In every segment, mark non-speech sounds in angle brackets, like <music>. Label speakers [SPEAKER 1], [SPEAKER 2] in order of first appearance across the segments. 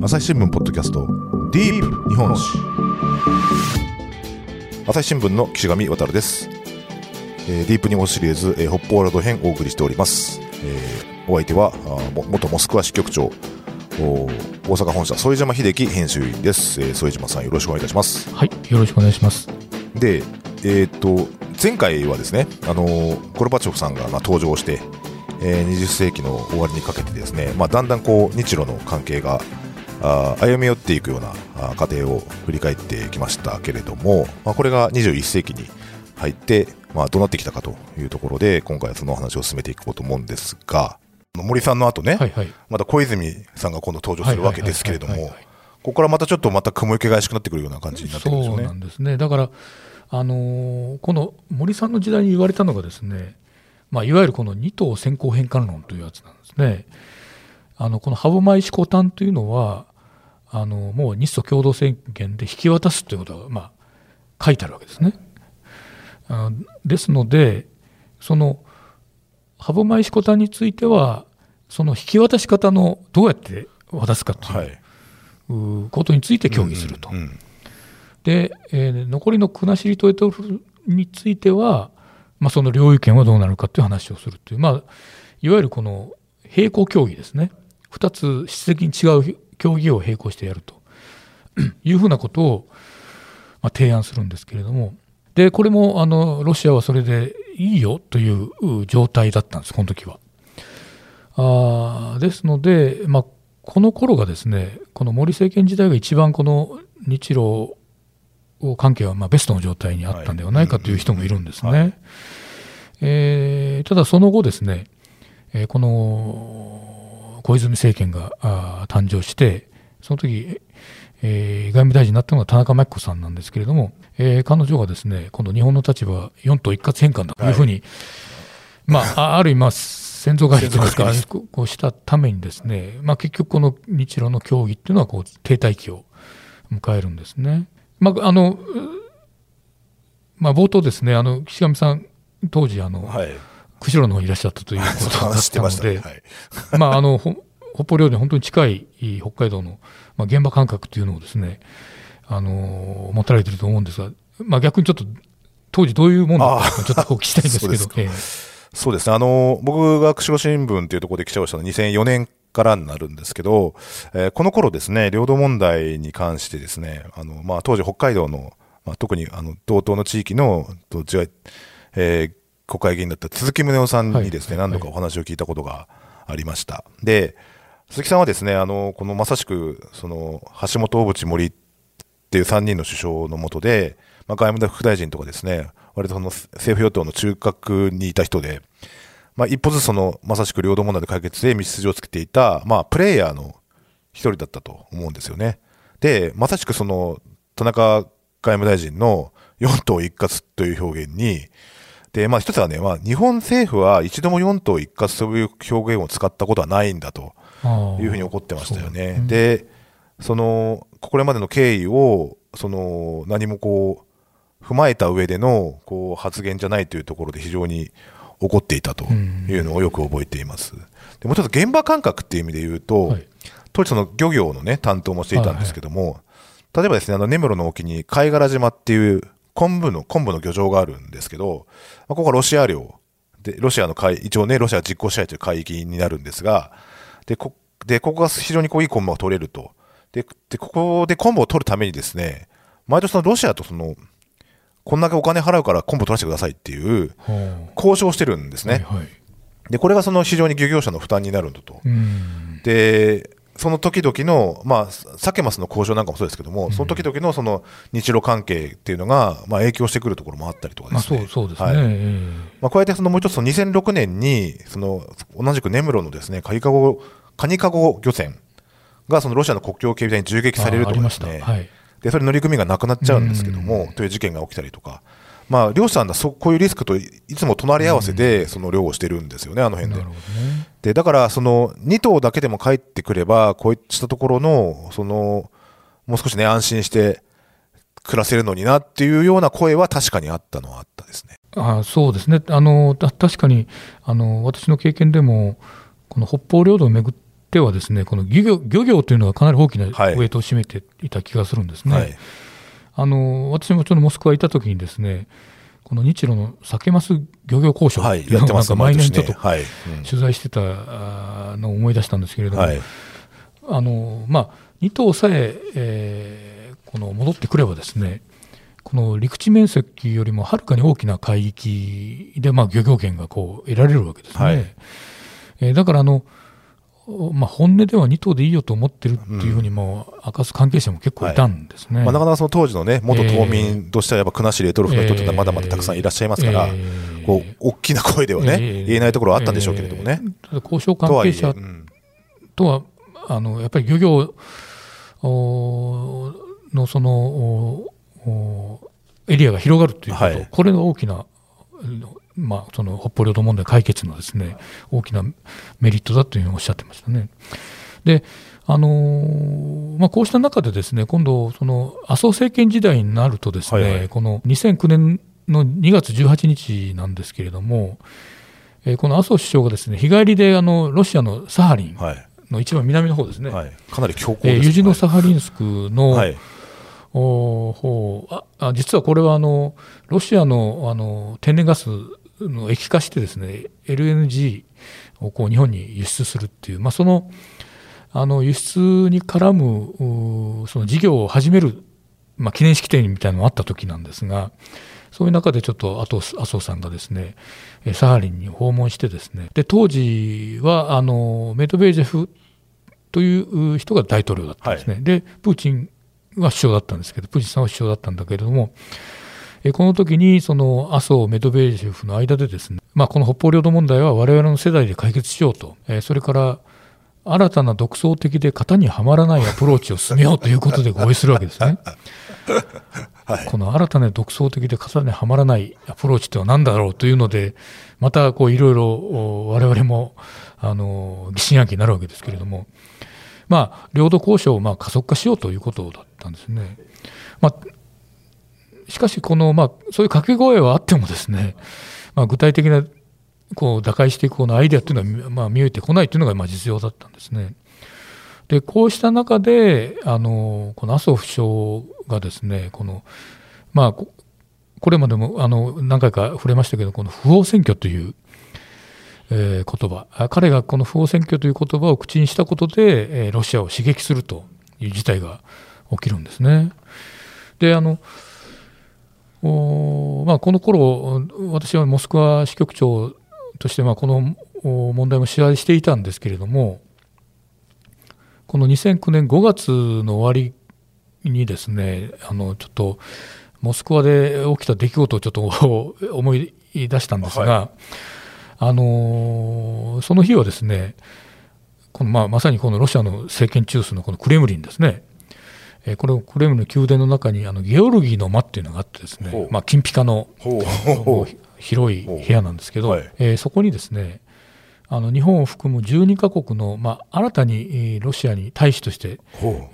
[SPEAKER 1] 朝日新聞ポッドキャストディープ日本史朝日新聞の岸上渉です、えーディープ日本史シリーズ、えー北方ラド編お送りしております、えーお相手はあーも元モスクワ支局長お大阪本社副島秀樹編集員です、えー副島さんよろしくお願いいたします。
[SPEAKER 2] はい、よろしくお願いします。
[SPEAKER 1] でえーっと前回はですねあのーゴルバチョフさんがまあ登場して、えー20世紀の終わりにかけてですね、まあ、だんだんこう日露の関係があー歩み寄っていくような過程を振り返ってきましたけれども、まあ、これが21世紀に入って、まあ、どうなってきたかというところで今回はそのお話を進めていこうと思うんですが森さんの後ね、
[SPEAKER 2] はいはい。
[SPEAKER 1] また小泉さんが今度登場するわけですけれどもここからまたちょっとまた雲行きが怪しくなってくるような感じになってくるんです
[SPEAKER 2] そう
[SPEAKER 1] よね。
[SPEAKER 2] なんですね。だから、あのーこの森さんの時代に言われたのがですね、まあ、いわゆるこの二島先行返還論というやつなんですね。あのこの歯舞思考単というのは、あのもう日ソ共同宣言で引き渡すということが、まあ、書いてあるわけですね。あですので、その歯舞思考単については、その引き渡し方のどうやって渡すかという、ことについて協議すると。
[SPEAKER 1] うんうん
[SPEAKER 2] で、えー残りの国後島については、まあ、その領有権はどうなるかという話をするという、まあ、いわゆるこの並行協議ですね、2つ質的に違う協議を並行してやると <clears throat> いうふうなことを、まあ、提案するんですけれども、でこれもあのロシアはそれでいいよというう状態だったんです、この時は。あーですので、まあ、この頃がですね、この森政権時代が一番この日露関係はまあベストの状態にあったんではないかという人もいるんですね。
[SPEAKER 1] はい
[SPEAKER 2] えーただその後ですね、えーこの小泉政権が誕生して、その時、えー外務大臣になったのが田中真紀子さんなんですけれども、えー彼女がですね、今度日本の立場は四島一括返還だというふうに、まあ、あ <laughs> ある意味、まあ先祖返りといいます。かこうしたためにですね、まあ、結局この日露の協議っていうのはこう停滞期を迎えるんですね。まあ、あの、うまあ、冒頭ですね、あの、岸上さん、当時、あの、
[SPEAKER 1] はい、
[SPEAKER 2] 釧路の方にいらっしゃったということだ。ったので、<laughs>
[SPEAKER 1] はい
[SPEAKER 2] まあ、あの、ほ北方領土に本当に近い北海道の、まあ、現場感覚というのをですね、あの、持たれていると思うんですが、まあ、逆にちょっと、当時どういうものだったのかちょっとお聞きしたいんですけど、<laughs>
[SPEAKER 1] そうで
[SPEAKER 2] え
[SPEAKER 1] そうですね。あの、僕が釧路新聞というところで記者をしたのは2004年からになるんですけど、えーこの頃ですね、領土問題に関してですね、あの、まあ、当時北海道の、まあ、特にあの、道東の地域の、えー国会議員だった鈴木宗男さんにですね、
[SPEAKER 2] はい
[SPEAKER 1] 何度かお話を聞いたことがありました。で、鈴木さんはですね、あの、このまさしく、その、橋本小渕森っていう3人の首相の下で、まあ、外務副大臣とかですね、割とその政府与党の中核にいた人で、まあ、一歩ずつその、まさしく領土問題の解決で道筋をつけていた、まあ、プレイヤーの一人だったと思うんですよね。で、まさしくその、田中外務大臣の4党一括という表現に、で、まあ一つはね、まあ日本政府は一度も4党一括という表現を使ったことはないんだと。いうふうに怒ってましたよね。
[SPEAKER 2] そう
[SPEAKER 1] で、その、これまでの経緯を、その、何もこう、踏まえた上での、こう、発言じゃないというところで非常に怒っていたというのをよく覚えています。でもうちょっと現場感覚っていう意味で言うと、
[SPEAKER 2] はい
[SPEAKER 1] 当時その漁業のね、担当もしていたんですけども、例えばですね、あの、根室の沖に貝殻島っていう昆布の、昆布の漁場があるんですけど、まあ、ここはロシア領で、ロシアの海、一応ね、ロシアが実効支配という海域になるんですが、で、こ、で、ここが非常にこういい昆布が取れると。で、で、ここで昆布を取るためにですね、毎年そのロシアとその、こんだけお金払うから昆布取らせてくださいっていう
[SPEAKER 2] は
[SPEAKER 1] 交渉をしてるんですね。
[SPEAKER 2] あはいはい
[SPEAKER 1] で、これがその非常に漁業者の負担になるんだと。
[SPEAKER 2] うん
[SPEAKER 1] で、その時々の、まあ、サケマスの交渉なんかもそうですけども、その時々のその日露関係っていうのが、まあ、影響してくるところもあったりとか
[SPEAKER 2] まあ、
[SPEAKER 1] ですね。
[SPEAKER 2] そうそうですね。
[SPEAKER 1] はい
[SPEAKER 2] ええ
[SPEAKER 1] まあ、加えてそのもう一つその2006年に、その同じく根室のですね、カニカゴ、カニカゴ漁船がそのロシアの国境警備隊に銃撃されると。かですね、
[SPEAKER 2] はい。
[SPEAKER 1] で、それ乗組員がなくなっちゃうんですけども、という事件が起きたりとか、まあ、漁師さんがそこういうリスクといいつも隣り合わせで、その漁をしてるんですよね、あの辺で
[SPEAKER 2] なる。ほどね。
[SPEAKER 1] で、だから、その、2頭だけでも帰ってくれば、こういったところの、その、もう少しね、安心して暮らせるのになっていうような声は確かにあったのはあったですね。
[SPEAKER 2] あそうですねあのた確かにあの私の経験でもこの北方領土をめぐってはですねこの漁業漁業というのがかなり大きなウ
[SPEAKER 1] はい
[SPEAKER 2] ェイトを占めていた気がするんですね。
[SPEAKER 1] はい。
[SPEAKER 2] あの私もちょっとモスクワ行った時にですねこの日露の酒マス漁業交渉
[SPEAKER 1] はい。
[SPEAKER 2] っていうのをなん
[SPEAKER 1] やってます
[SPEAKER 2] か毎年ちょっと取材してたのを思い出したんですけれども、
[SPEAKER 1] はい。
[SPEAKER 2] あのまあ、2頭さええーこの戻ってくればですねこの陸地面積よりもはるかに大きな海域で、まあ、漁業権がこう得られるわけですね。
[SPEAKER 1] はい
[SPEAKER 2] えーだからあの、まあ、本音では2頭でいいよと思ってるっていうふうにも明かす関係者も結構いたんですね。
[SPEAKER 1] まあ、なかなかその当時のね、元島民としては、やっぱ国後レトロフの人ってまだまだたくさんいらっしゃいますから、
[SPEAKER 2] えー
[SPEAKER 1] こう、大きな声ではね、
[SPEAKER 2] えー
[SPEAKER 1] 言えないところはあったんでしょうけれどもね。
[SPEAKER 2] えー交渉関係者
[SPEAKER 1] うん
[SPEAKER 2] とはあのやっぱり漁業おのそのエリアが広がるということ、
[SPEAKER 1] はい。
[SPEAKER 2] これが大きな、まあ、その北方領土問題解決のですね大きなメリットだというふうにおっしゃってましたね。であのーまあ、こうした中でですね今度その麻生政権時代になるとですね、
[SPEAKER 1] はいはい
[SPEAKER 2] この2009年の2月18日なんですけれども、えーこの麻生首相がですね日帰りであのロシアのサハリン
[SPEAKER 1] はい。
[SPEAKER 2] の一番南の方ですね、
[SPEAKER 1] はい。かなり強硬
[SPEAKER 2] えー
[SPEAKER 1] です
[SPEAKER 2] ユジノサハリンスクの、
[SPEAKER 1] はい。
[SPEAKER 2] お方ああ実はこれはあのロシアのあの天然ガスの液化してですね LNG をこう日本に輸出するっていう、まあ、そのあの輸出に絡むうその事業を始める、まあ、記念式典みたいなのがあった時なんですがそういう中でちょっと麻生さんがですねえーサハリンに訪問してですねで当時はあのメドベージェフという人が大統領だったんですね、でプーチンは首相だったんですけど、プーチンさんは首相だったんだけれども、えこの時にその麻生、メドベージェフの間でですね、まあ、この北方領土問題は我々の世代で解決しようと、えーそれから新たな独創的で型にはまらないアプローチを進めようということで合意するわけですね。<laughs>
[SPEAKER 1] はい。
[SPEAKER 2] この新たな独創的で型にはまらないアプローチとは何だろうというので、またこういろいろお我々もあの疑心暗鬼になるわけですけれども、まあ、領土交渉をまあ加速化しようということだったんですね。まあ、しかしこの、まあ、そういう掛け声はあってもですね、まあ、具体的なこう打開していくこのアイデアというのは、まあ、見えてこないというのがまあ実情だったんですね。でこうした中であのこの麻生首相がですねこの、まあ、これまでもあの何回か触れましたけどこの不法選挙という、えー言葉彼がこの不法選挙という言葉を口にしたことで、えーロシアを刺激するという事態が起きるんですね。であのおまあ、この頃私はモスクワ支局長としてまあこのお問題も取材していたんですけれどもこの2009年5月の終わりにですねあのちょっとモスクワで起きた出来事をちょっと <laughs> 思い出したんですが、
[SPEAKER 1] は
[SPEAKER 2] あのその日はですねこのまあまさにこのロシアの政権中枢のこのクレムリンですね、えーこれクレムリンの宮殿の中にあのゲオルギーの間っていうのがあってですねまあ、金ピカの広い部屋なんですけど、
[SPEAKER 1] はい
[SPEAKER 2] えーそこにですねあの日本を含む12カ国の、まあ、新たにえーロシアに大使として、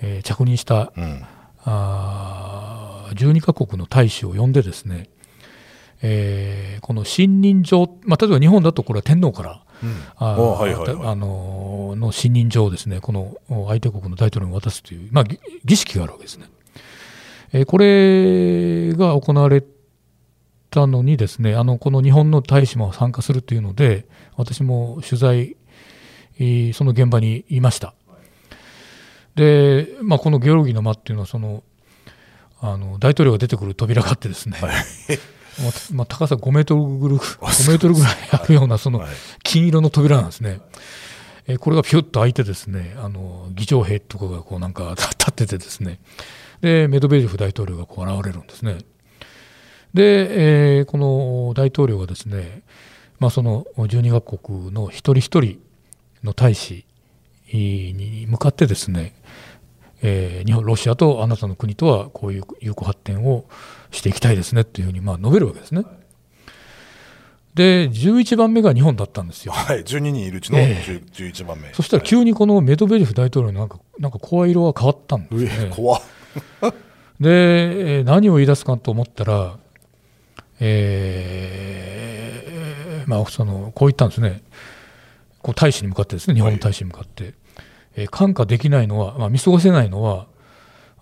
[SPEAKER 2] えー着任した
[SPEAKER 1] う。うん。
[SPEAKER 2] あー12カ国の大使を呼んでですね、えーこの信任状、まあ、例えば日本だとこれは天皇から
[SPEAKER 1] うん。
[SPEAKER 2] あのーの信任状をですねこの相手国の大統領に渡すという、まあ、ぎ儀式があるわけですね。えーこれが行われたのにですねあのこの日本の大使も参加するというので私も取材えーその現場にいました。で、まあ、このゲオルギーの間っていうのはそのあの大統領が出てくる扉があってですね、まあまあ、高さ5メートルぐらい5メートルぐらいあるようなその
[SPEAKER 1] はい
[SPEAKER 2] 金色の扉なんですね。えーこれがピュッと開いてですね、あの議長兵とかがこうなんか <laughs> 立っててですね、でメドベージェフ大統領がこう現れるんですね。で、えーこの大統領がですね、まあ、その12カ国の一人一人の大使に向かってですね、えー日本ロシアとあなたの国とはこういう友好発展をしていきたいですねというふうにまあ述べるわけですね。で11番目が日本だったんですよ。
[SPEAKER 1] はい。12人いるうちの
[SPEAKER 2] え
[SPEAKER 1] 10 11番目。
[SPEAKER 2] そしたら急にこのメドベージェフ大統領のなんかなんか声色が変わったんですね。
[SPEAKER 1] 上怖っ。
[SPEAKER 2] で、えー何を言い出すかと思ったら、えーまあ、そのこう言ったんですね、こう大使に向かってですね、日本の大使に向かって、えー看過できないのは、まあ、見過ごせないのは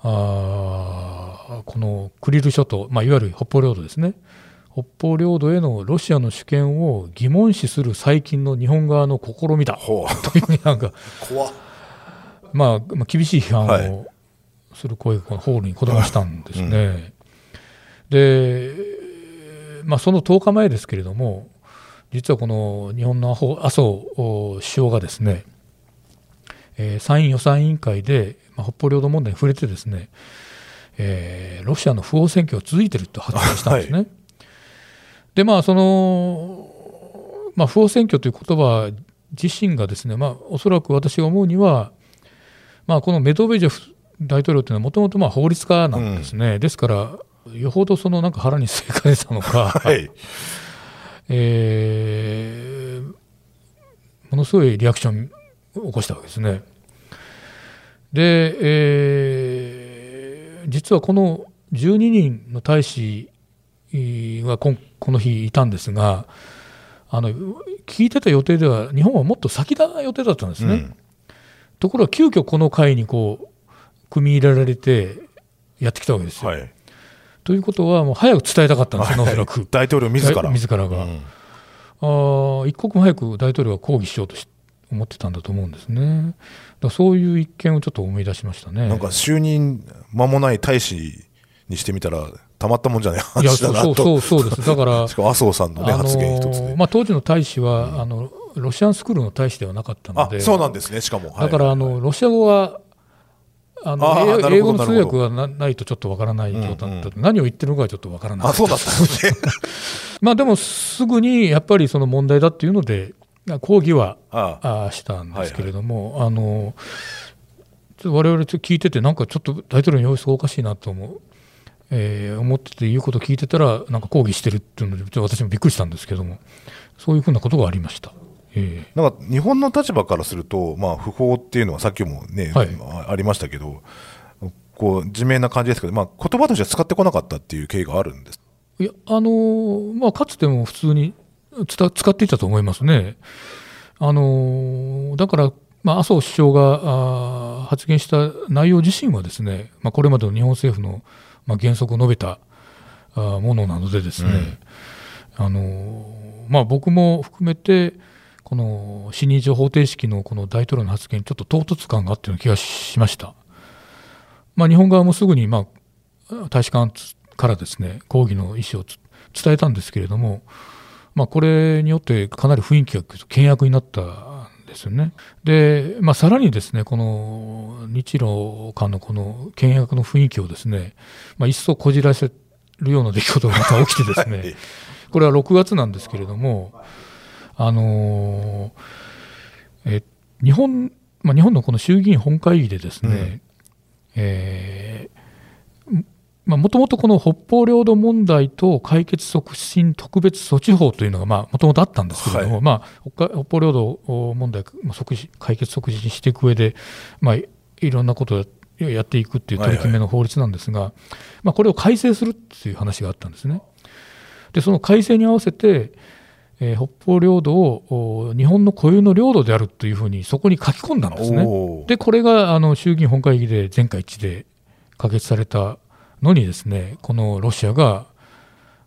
[SPEAKER 2] あーこのクリル諸島、まあ、いわゆる北方領土ですね。北方領土へのロシアの主権を疑問視する最近の日本側の試みだ。というふうになんか、
[SPEAKER 1] 怖っ。
[SPEAKER 2] まあ、まあ厳しい批判
[SPEAKER 1] はい。
[SPEAKER 2] をする声がこのホールにこだましたんですね。で、まあ、その10日前ですけれども、実はこの日本の麻生首相がですね、えー参院予算委員会で、まあ、北方領土問題に触れてですね、えーロシアの不法占拠が続いていると発言したんですね。でまあその、まあ、不法占拠という言葉自身がですね、まあ、おそらく私が思うには、まあ、このメドベージェフ大統領というのはもともとまあ法律家なんですね、ですからよほどそのなんか腹に据えかねたのか、<laughs>
[SPEAKER 1] はい
[SPEAKER 2] えーものすごいリアクションを起こしたわけですね。で、えー実はこの12人の大使がこんこの日いたんですがあの聞いてた予定では日本はもっと先だ予定だったんですね。
[SPEAKER 1] うん
[SPEAKER 2] ところが急遽この会にこう組み入れられてやってきたわけですよ。
[SPEAKER 1] はい
[SPEAKER 2] ということはもう早く伝えたかったんですね、おそらく。
[SPEAKER 1] 大統領自ら
[SPEAKER 2] 大自らが
[SPEAKER 1] うん
[SPEAKER 2] あー一刻も早く大統領が抗議しようとし思ってたんだと思うんですね。だそういう一件をちょっと思い出しましたね。
[SPEAKER 1] なんか就任間もない大使にしてみたらたまったもんじゃない話だなと。
[SPEAKER 2] そうそうそうです。だから、<laughs>
[SPEAKER 1] 麻生さんのね
[SPEAKER 2] あのー
[SPEAKER 1] 発言一つで。
[SPEAKER 2] まあ、当時の大使は、あのロシアンスクールの大使ではなかったの
[SPEAKER 1] あ
[SPEAKER 2] で、
[SPEAKER 1] そうなんですね。しかもはい。
[SPEAKER 2] だからあのロシア語はあの英英語の通訳がなないとちょっとわからない状態だった、
[SPEAKER 1] うんうん
[SPEAKER 2] 何を言ってるのかはちょっとわからない
[SPEAKER 1] あそうだったんですね。<laughs>
[SPEAKER 2] まあでもすぐにやっぱりその問題だっていうので抗議は
[SPEAKER 1] あ
[SPEAKER 2] あーしたんですけれども、あのちょっと我々ちょっと聞いててなんかちょっと大統領の様子がおかしいなと思う。えー思ってて言うことを聞いてたらなんか抗議してるっていうので私もびっくりしたんですけどもそういうふうなことがありました。え
[SPEAKER 1] なんか日本の立場からすると、まあ、不法っていうのはさっきもね、
[SPEAKER 2] はい
[SPEAKER 1] あありましたけど、こう自明な感じですけど、まあ言葉としては使ってこなかったっていう経緯があるんです。
[SPEAKER 2] いやあのーまあ、かつても普通に使っていたと思いますね。あのーだから、まあ、麻生首相が発言した内容自身はですね、まあ、これまでの日本政府の、まあ、原則を述べたものなのでですね、あのーまあ、僕も含めてこの死認上方程式のこの大統領の発言にちょっと唐突感があったような気がしました。まあ、日本側もすぐに、まあ、大使館からですね抗議の意思をつ伝えたんですけれども、まあ、これによってかなり雰囲気が険悪になったんですよね。で、まあ、さらにですねこの日露間のこの険悪の雰囲気をですね、まあ、一層こじらせるような出来事がまた起きてですね、
[SPEAKER 1] はい
[SPEAKER 2] これは6月なんですけれども、あのーえ日本、まあ、日本のこの衆議院本会議でですね、えーまあ、もともとこの北方領土問題と解決促進特別措置法というのがもともとあったんですけれども、
[SPEAKER 1] はい
[SPEAKER 2] まあ、北方領土問題まあ促進解決促進していく上で、まあ、いいろんなことをややっていくっていう取り決めの法律なんですが、まあ、これを改正するっていう話があったんですね。でその改正に合わせて、えー北方領土をお日本の固有の領土であるというふうにそこに書き込んだんですね。でこれがあの衆議院本会議で全会一致で可決されたのにですねこのロシアが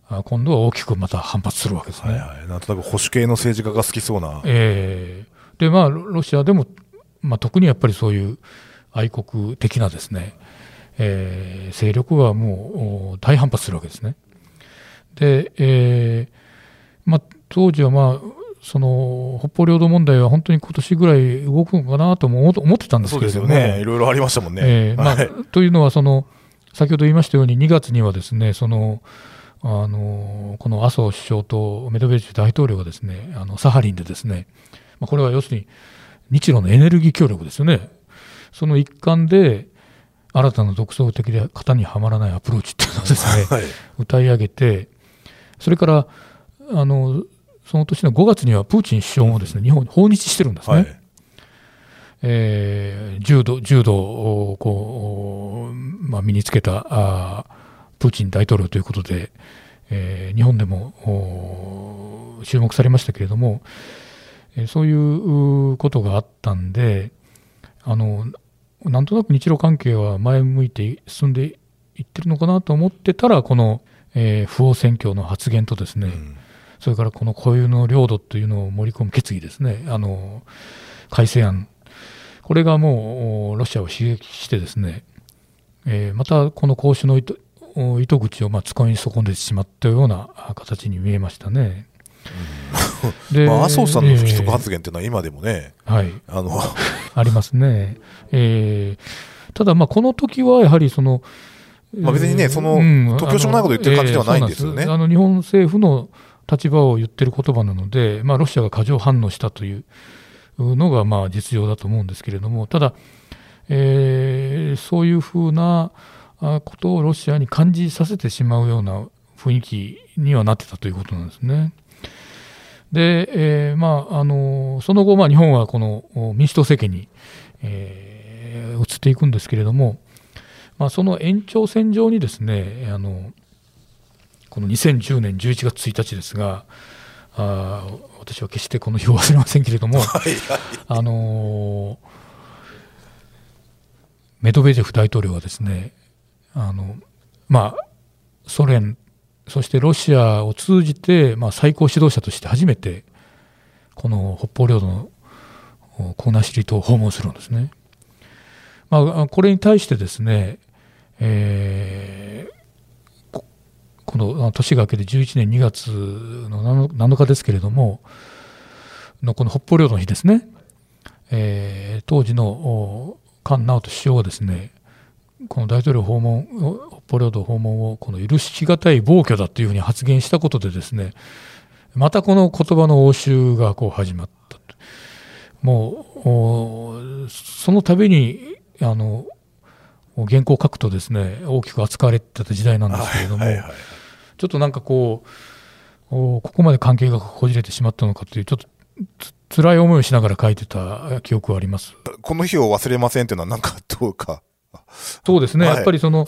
[SPEAKER 2] あ今度は大きくまた反発するわけですね。
[SPEAKER 1] はいはい、なんとなく保守系の政治家が好きそうな、
[SPEAKER 2] えーでまあロロシアでも、まあ、特にやっぱりそういう愛国的なですね、えー勢力がもうお大反発するわけですね。で、えーまあ、当時はまあその北方領土問題は本当に今年ぐらい動くのかなとも思思ってたんです
[SPEAKER 1] そう
[SPEAKER 2] けれども、
[SPEAKER 1] ですよね、いろいろありましたもんね。
[SPEAKER 2] えーまあ
[SPEAKER 1] はい。
[SPEAKER 2] というのはその、先ほど言いましたように、2月にはですねそのあのこの麻生首相とメドベージェフ大統領がですねあのサハリンでですね、まあ、これは要するに日露のエネルギー協力ですよね、その一環で新たな独創的で型にはまらないアプローチっていうのをですね
[SPEAKER 1] はい。
[SPEAKER 2] 歌い上げて、それからあのその年の5月にはプーチン首相もですね日本に訪日してるんですね。
[SPEAKER 1] はい
[SPEAKER 2] えー柔道柔道をこう、まあ、身につけたあープーチン大統領ということで、えー日本でもお注目されましたけれども、えーそういううことがあったんで、あのなんとなく日露関係は前向いて進んでいってるのかなと思ってたら、この、えー、不法選挙の発言とですね、うん、それからこの固有の領土というのを盛り込む決議ですね、あの改正案、これがもうロシアを刺激してですね、えー、またこの交渉の糸糸口をまあ使い損ねてしまったような形に見えましたね。
[SPEAKER 1] で、まあ、麻生さんの不規則発言というのは今でもね、
[SPEAKER 2] えー、はい、あの <laughs> ありますね。えー、ただ、この時はやはりその、
[SPEAKER 1] まあ、別にね、その、突拍子もないこと言ってる感じではないんですよね。
[SPEAKER 2] えー、あの日本政府の立場を言ってる言葉なので、まあ、ロシアが過剰反応したというのがまあ実情だと思うんですけれども、ただ、えー、そういうふうなことをロシアに感じさせてしまうような雰囲気にはなってたということなんですね。で、えーまあ、あのその後、まあ、日本はこの民主党政権に、えー、移っていくんですけれども、まあ、その延長線上にですねあのこの2010年11月1日ですがあ私は決してこの日を忘れませんけれども、<laughs> あのメドベージェフ大統領はですねあの、まあ、ソ連そしてロシアを通じて、まあ、最高指導者として初めてこの北方領土のコーナーシリ島を訪問するんですね。まあ、これに対してですね、えー、この年が明けて11年2月の7日ですけれどものこの北方領土の日ですね、えー、当時の菅直人首相はですねこの大統領訪問、北方領土訪問をこの許しがたい暴挙だというふうに発言したことでですね、またこの言葉の応酬がこう始まったもう、その度に、あの、原稿を書くとですね、大きく扱われてた時代なんですけれども、はいはいはい、ちょっとなんかこう、ここまで関係がこじれてしまったのかという、ちょっと辛い思いをしながら書いてた記憶はあります。
[SPEAKER 1] この日を忘れませんというのは、なんかどうか。
[SPEAKER 2] そうですね、はい、やっぱりその、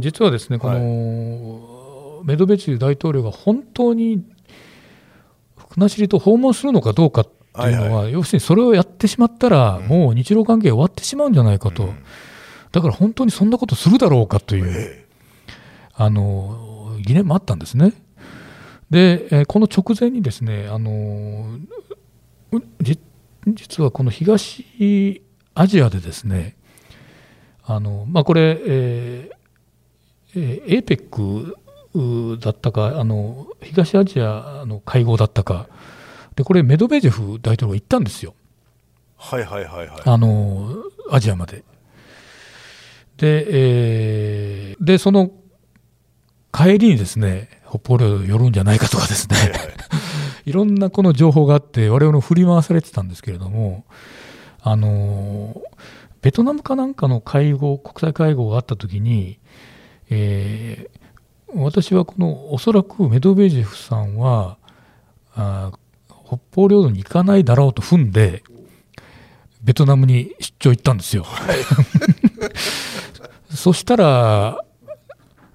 [SPEAKER 2] 実はですね、この、メドベチュ大統領が本当に国後と訪問するのかどうかっていうのは、はいはい、要するにそれをやってしまったら、もう日露関係終わってしまうんじゃないかと、うん、だから本当にそんなことするだろうかという、えー、あの疑念もあったんですね。で、えこの直前にですね、あの実はこの東アジアでですね、あのまあ、これ、えー、えー、APEC だったかあの、東アジアの会合だったか、でこれ、メドベージェフ大統領が行ったんですよ、
[SPEAKER 1] はいはいはいはい、
[SPEAKER 2] あのアジアまで。で、えー、でその帰りにですね、北方領土寄るんじゃないかとかですね、はい。ろんなこの情報があって、我々も振り回されてたんですけれども、あのベトナムかなんかの会合、国際会合があったときに、えー、私はこのおそらくメドベージェフさんはあ北方領土に行かないだろうと踏んでベトナムに出張行ったんですよ。はい、<laughs> そしたら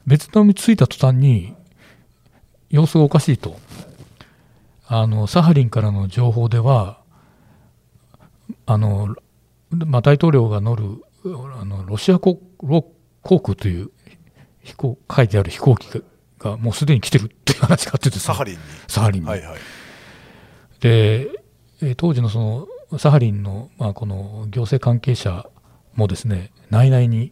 [SPEAKER 2] ベトナムに着いた途端に様子がおかしいとあのサハリンからの情報ではあのまあ、大統領が乗るあのロシア航空という飛行書いてある飛行機がもうすでに来てるっていう話があってです
[SPEAKER 1] ね、サハリンに。
[SPEAKER 2] サハリンに。はいはい、で、当時のそのサハリンの、まあ、この行政関係者もですね、内々に、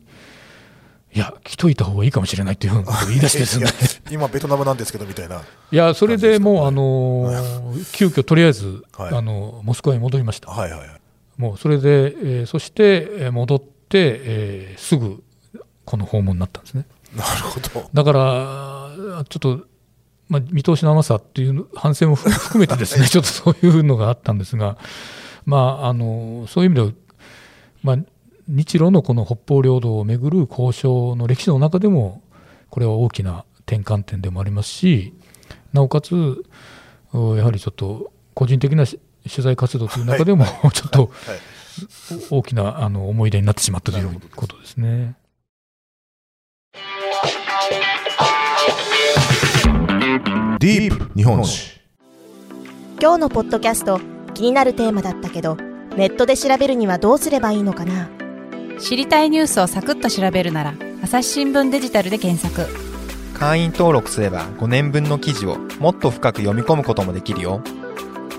[SPEAKER 2] いや、来といた方がいいかもしれないっていう言い出してですね
[SPEAKER 1] 今、ベトナムなんですけどみたいな。
[SPEAKER 2] いや、それでもう、あの急遽とりあえず、はい、あのモスクワに戻りました。
[SPEAKER 1] はいはいはい
[SPEAKER 2] もうそれで、えー、そして戻って、えー、すぐこの訪問になったんですね。
[SPEAKER 1] なるほど
[SPEAKER 2] だからちょっと、まあ、見通しの甘さっていう反省も <laughs> 含めてですねちょっとそういうのがあったんですが、まあ、あのそういう意味では、まあ、日露のこの北方領土をめぐる交渉の歴史の中でもこれは大きな転換点でもありますしなおかつやはりちょっと個人的な取材活動という中でも、はい、ちょっと大きなあの思い出になってしまったということですね。
[SPEAKER 1] ディープ日本史。
[SPEAKER 3] 今日のポッドキャスト気になるテーマだったけどネットで調べるにはどうすればいいのかな？
[SPEAKER 4] 知りたいニュースをサクッと調べるなら朝日新聞デジタルで検索。
[SPEAKER 5] 会員登録すれば5年分の記事をもっと深く読み込むこともできるよ。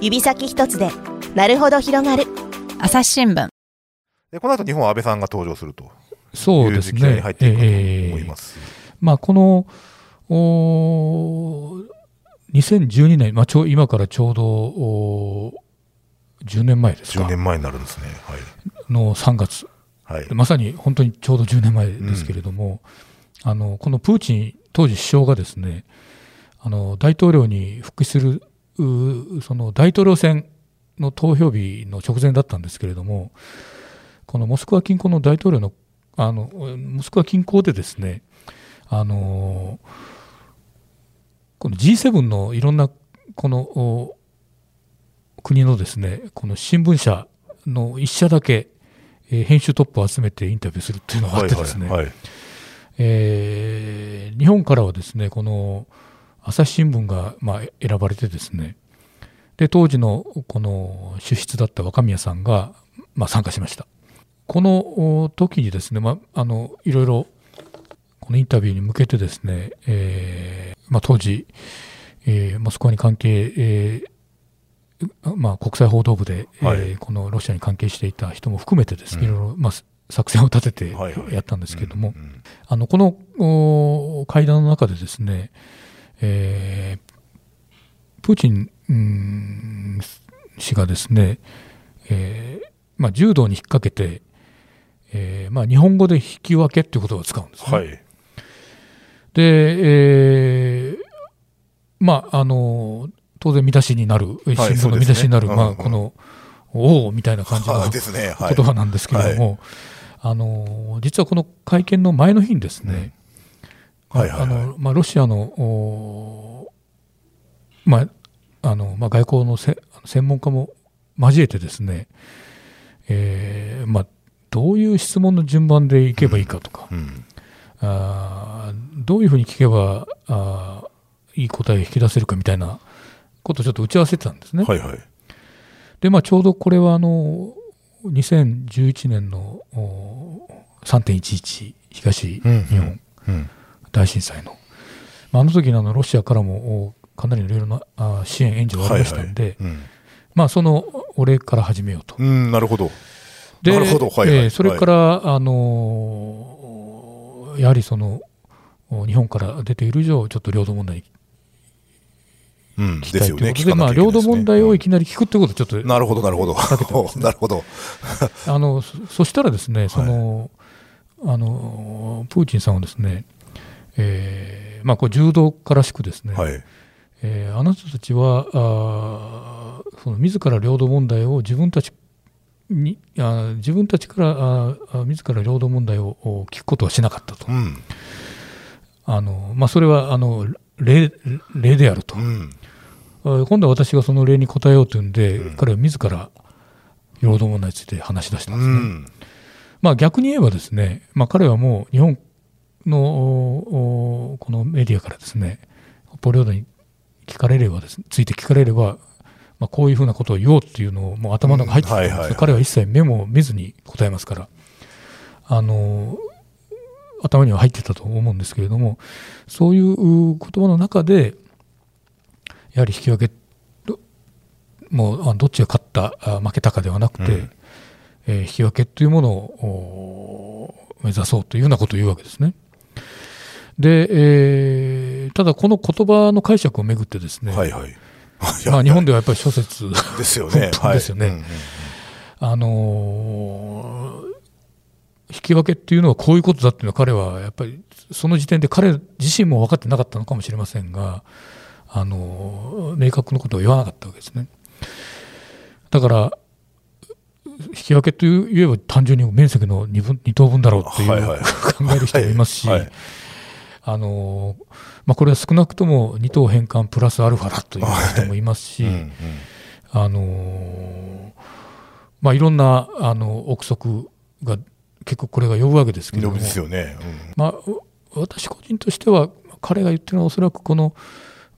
[SPEAKER 3] 指先一つでなるほど広がる。
[SPEAKER 4] 朝日新聞。
[SPEAKER 1] でこの後日本は安倍さんが登場すると
[SPEAKER 2] そうです
[SPEAKER 1] いう時期に
[SPEAKER 2] ね
[SPEAKER 1] 入っていくかと
[SPEAKER 2] ええ
[SPEAKER 1] 思います。
[SPEAKER 2] まあ、このおー2012年、まあ、ちょ今からちょうどおー10年前です
[SPEAKER 1] 10
[SPEAKER 2] か
[SPEAKER 1] 年前になるんですね。はい。
[SPEAKER 2] の3月
[SPEAKER 1] はい。
[SPEAKER 2] まさに本当にちょうど10年前ですけれども、あのこのプーチン、当時首相がですねあの大統領に復帰するうその大統領選の投票日の直前だったんですけれども、このモスクワ近郊の大統領のあのモスクワ近郊でですねあのこの G7 のいろんなこのお国のですねこの新聞社の一社だけえー編集トップを集めてインタビューするっていうのがあってですね、
[SPEAKER 1] はいはい。
[SPEAKER 2] えー日本からはですねこの朝日新聞がまあ選ばれてですね。で当時のこの主筆だった若宮さんがまあ参加しました。このお時にですね、まあ、あのいろいろこのインタビューに向けてですね、えーまあ、当時、えーモスクワに関係、えーまあ、国際報道部で、
[SPEAKER 1] はい
[SPEAKER 2] えーこのロシアに関係していた人も含めてですね、
[SPEAKER 1] うん
[SPEAKER 2] いろいろ、まあ、作戦を立ててやったんですけれども、あのこのお会談の中でですね、えープーチンうーん氏がですね、えーまあ、柔道に引っ掛けて、えーまあ、日本語で引き分けっていう言葉を使うんですね。
[SPEAKER 1] はい。
[SPEAKER 2] で、えーまあ、あの当然見出しになる、新聞の見出しになる、まあ、
[SPEAKER 1] そうですね。うんうん。
[SPEAKER 2] この、おおみたいな感じの。<laughs> 言葉なんですけれども、あの実はこの会見の前の日にですね、
[SPEAKER 1] うん。はいはいはい。
[SPEAKER 2] あのまあ、ロシアの、おまああのまあ、外交のせ専門家も交えてですね、えーまあ、どういう質問の順番でいけばいいかとか、
[SPEAKER 1] うん。
[SPEAKER 2] あーどういうふうに聞けばあーいい答えを引き出せるかみたいなことをちょっと打ち合わせてたんですね。
[SPEAKER 1] はいはい。
[SPEAKER 2] で、まあ、ちょうどこれはあの2011年のお3.11東日
[SPEAKER 1] うん
[SPEAKER 2] 本
[SPEAKER 1] うん。
[SPEAKER 2] 大震災の、まあ、あの時のあのロシアからもおかなりのいろいろなあ支援、援助がありましたんで、まあ、そのお礼から始めようと。
[SPEAKER 1] うん、なるほど。
[SPEAKER 2] で
[SPEAKER 1] なるほどはいはい
[SPEAKER 2] えーそれから、あのーやはりそのお日本から出ている以上、ちょっと領土問題に
[SPEAKER 1] うん。
[SPEAKER 2] 聞き
[SPEAKER 1] ですよね。
[SPEAKER 2] たいということで、まあ、
[SPEAKER 1] 聞かなきゃいけないですね
[SPEAKER 2] 領土問題をいきなり聞くということをちょっと、
[SPEAKER 1] なるほど、なるほど。なるほど。<laughs>
[SPEAKER 2] あのそそしたらですね、その、あのプーチンさんはですね、えーまあ、これ柔道家らしくですね、
[SPEAKER 1] はい。
[SPEAKER 2] えーあなたたちはあーその自ら領土問題を自分たちにあー自分たちからあ自ら領土問題をお聞くことはしなかったと、
[SPEAKER 1] うん。
[SPEAKER 2] あのまあ、それはあの例例であると、
[SPEAKER 1] うん。
[SPEAKER 2] 今度は私がその例に答えようというんで、
[SPEAKER 1] うん。
[SPEAKER 2] 彼は自ら領土問題について話し出したん
[SPEAKER 1] う
[SPEAKER 2] ですね。
[SPEAKER 1] ん。
[SPEAKER 2] まあ、逆に言えばですね、まあ、彼はもう日本のこのメディアからですね北方領土に聞かれればです、ね、ついて聞かれれば、まあ、こういうふうなことを言おうっていうのをもう頭の中に入ってたんですよ
[SPEAKER 1] うん。
[SPEAKER 2] 彼は一切メモを見ずに答えますから。あの頭には入ってたと思うんですけれどもそういう言葉の中でやはり引き分けどもうあどっちが勝ったあ負けたかではなくて、
[SPEAKER 1] うん
[SPEAKER 2] えー引き分けというものをお目指そうというようなことを言うわけですね。で、えーただこの言葉の解釈をめぐってですね、
[SPEAKER 1] はいはい。<laughs>
[SPEAKER 2] まあ、日本ではやっぱり諸説
[SPEAKER 1] ですよね。<laughs>
[SPEAKER 2] ですよね
[SPEAKER 1] はいうんうん
[SPEAKER 2] あのー引き分けっていうのはこういうことだっていうのは彼はやっぱりその時点で彼自身も分かってなかったのかもしれませんが、あのー明確なことを言わなかったわけですね。だから引き分けといえば単純に面積の 2, 分2等分だろうっていう、考える人もいますし、
[SPEAKER 1] はいはい。
[SPEAKER 2] あのーまあ、これは少なくとも2等変換プラスアルファだという人もいますし、
[SPEAKER 1] うんうん。
[SPEAKER 2] あのーまあ、いろんなあの憶測が結構これが呼ぶわけですけれども。まあ、う私個人としては彼が言ってるのはおそらくこの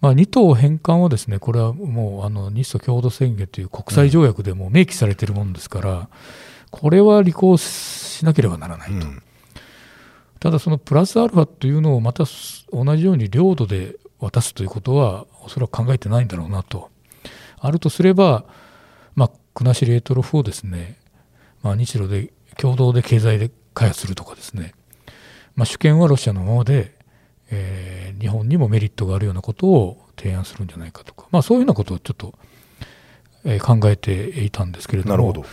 [SPEAKER 2] まあ、2島返還はですねこれはもうあの日ソ共同宣言という国際条約でも明記されているものですから、これは履行しなければならないと、
[SPEAKER 1] うん。
[SPEAKER 2] ただそのプラスアルファというのをまた同じように領土で渡すということはおそらく考えてないんだろうなと。あるとすれば、まあ、国後レートロフをですね、まあ、日露で共同で経済で開発するとかですね、まあ、主権はロシアのままで、えー日本にもメリットがあるようなことを提案するんじゃないかとか、まあ、そういうようなことをちょっと、えー考えていたんですけれども。
[SPEAKER 1] なるほど。